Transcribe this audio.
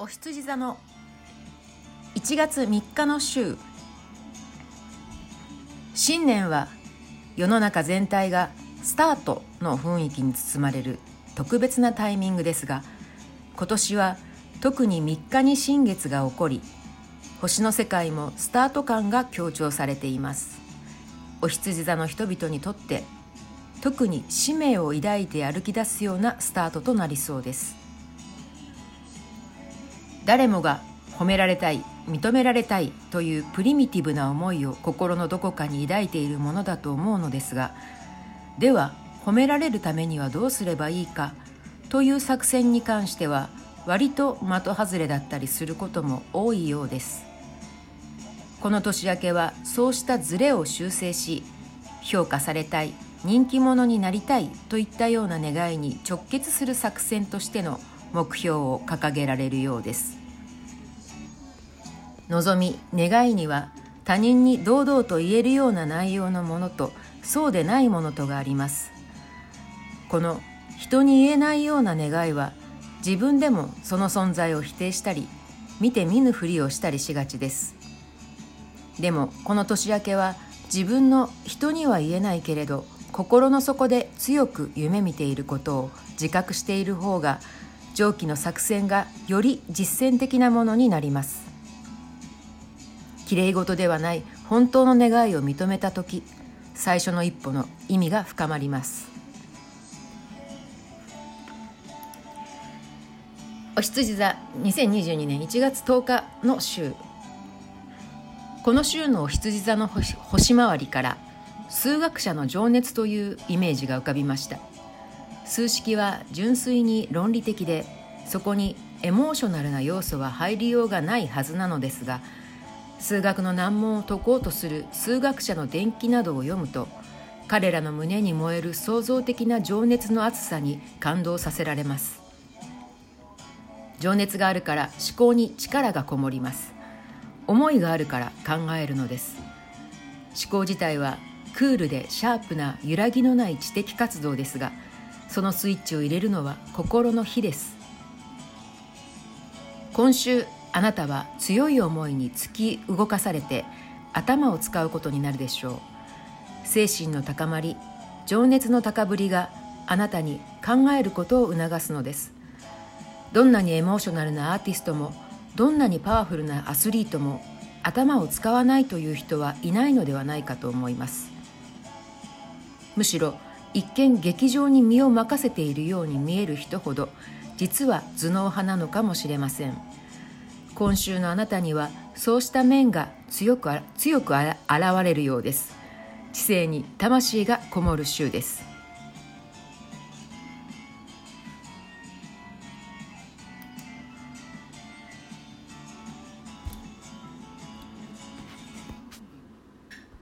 お羊座の1月3日の週。新年は世の中全体がスタートの雰囲気に包まれる特別なタイミングですが今年は特に3日に新月が起こり星の世界もスタート感が強調されています。お羊座の人々にとって特に使命を抱いて歩き出すようなスタートとなりそうです。誰もが褒められたい認められたいというプリミティブな思いを心のどこかに抱いているものだと思うのですがでは褒められるためにはどうすればいいかという作戦に関しては割と的外れだったりすることも多いようです。この年明けはそうしたズレを修正し評価されたい人気者になりたいといったような願いに直結する作戦としての目標を掲げられるようです。望み願いには他人に堂々と言えるような内容のものとそうでないものとがあります。この人に言えないような願いは自分でもその存在を否定したり見て見ぬふりをしたりしがちです。でもこの年明けは自分の人には言えないけれど心の底で強く夢見ていることを自覚している方が上記の作戦がより実践的なものになります。きれい事ではない本当の願いを認めた時最初の一歩の意味が深まります。お羊座2022年1月10日の週。この週のお羊座の星回りから数学者の情熱というイメージが浮かびました。数式は純粋に論理的でそこにエモーショナルな要素は入りようがないはずなのですが数学の難問を解こうとする数学者の伝記などを読むと彼らの胸に燃える創造的な情熱の熱さに感動させられます。情熱があるから思考に力がこもります。思いがあるから考えるのです。思考自体はクールでシャープな揺らぎのない知的活動ですがそのスイッチを入れるのは心の火です。今週あなたは強い思いに突き動かされて頭を使うことになるでしょう。精神の高まり情熱の高ぶりがあなたに考えることを促すのです。どんなにエモーショナルなアーティストもどんなにパワフルなアスリートも頭を使わないという人はいないのではないかと思います。むしろ一見劇場に身を任せているように見える人ほど実は頭脳派なのかもしれません。今週のあなたにはそうした面が強く強く現れるようです。知性に魂がこもる週です。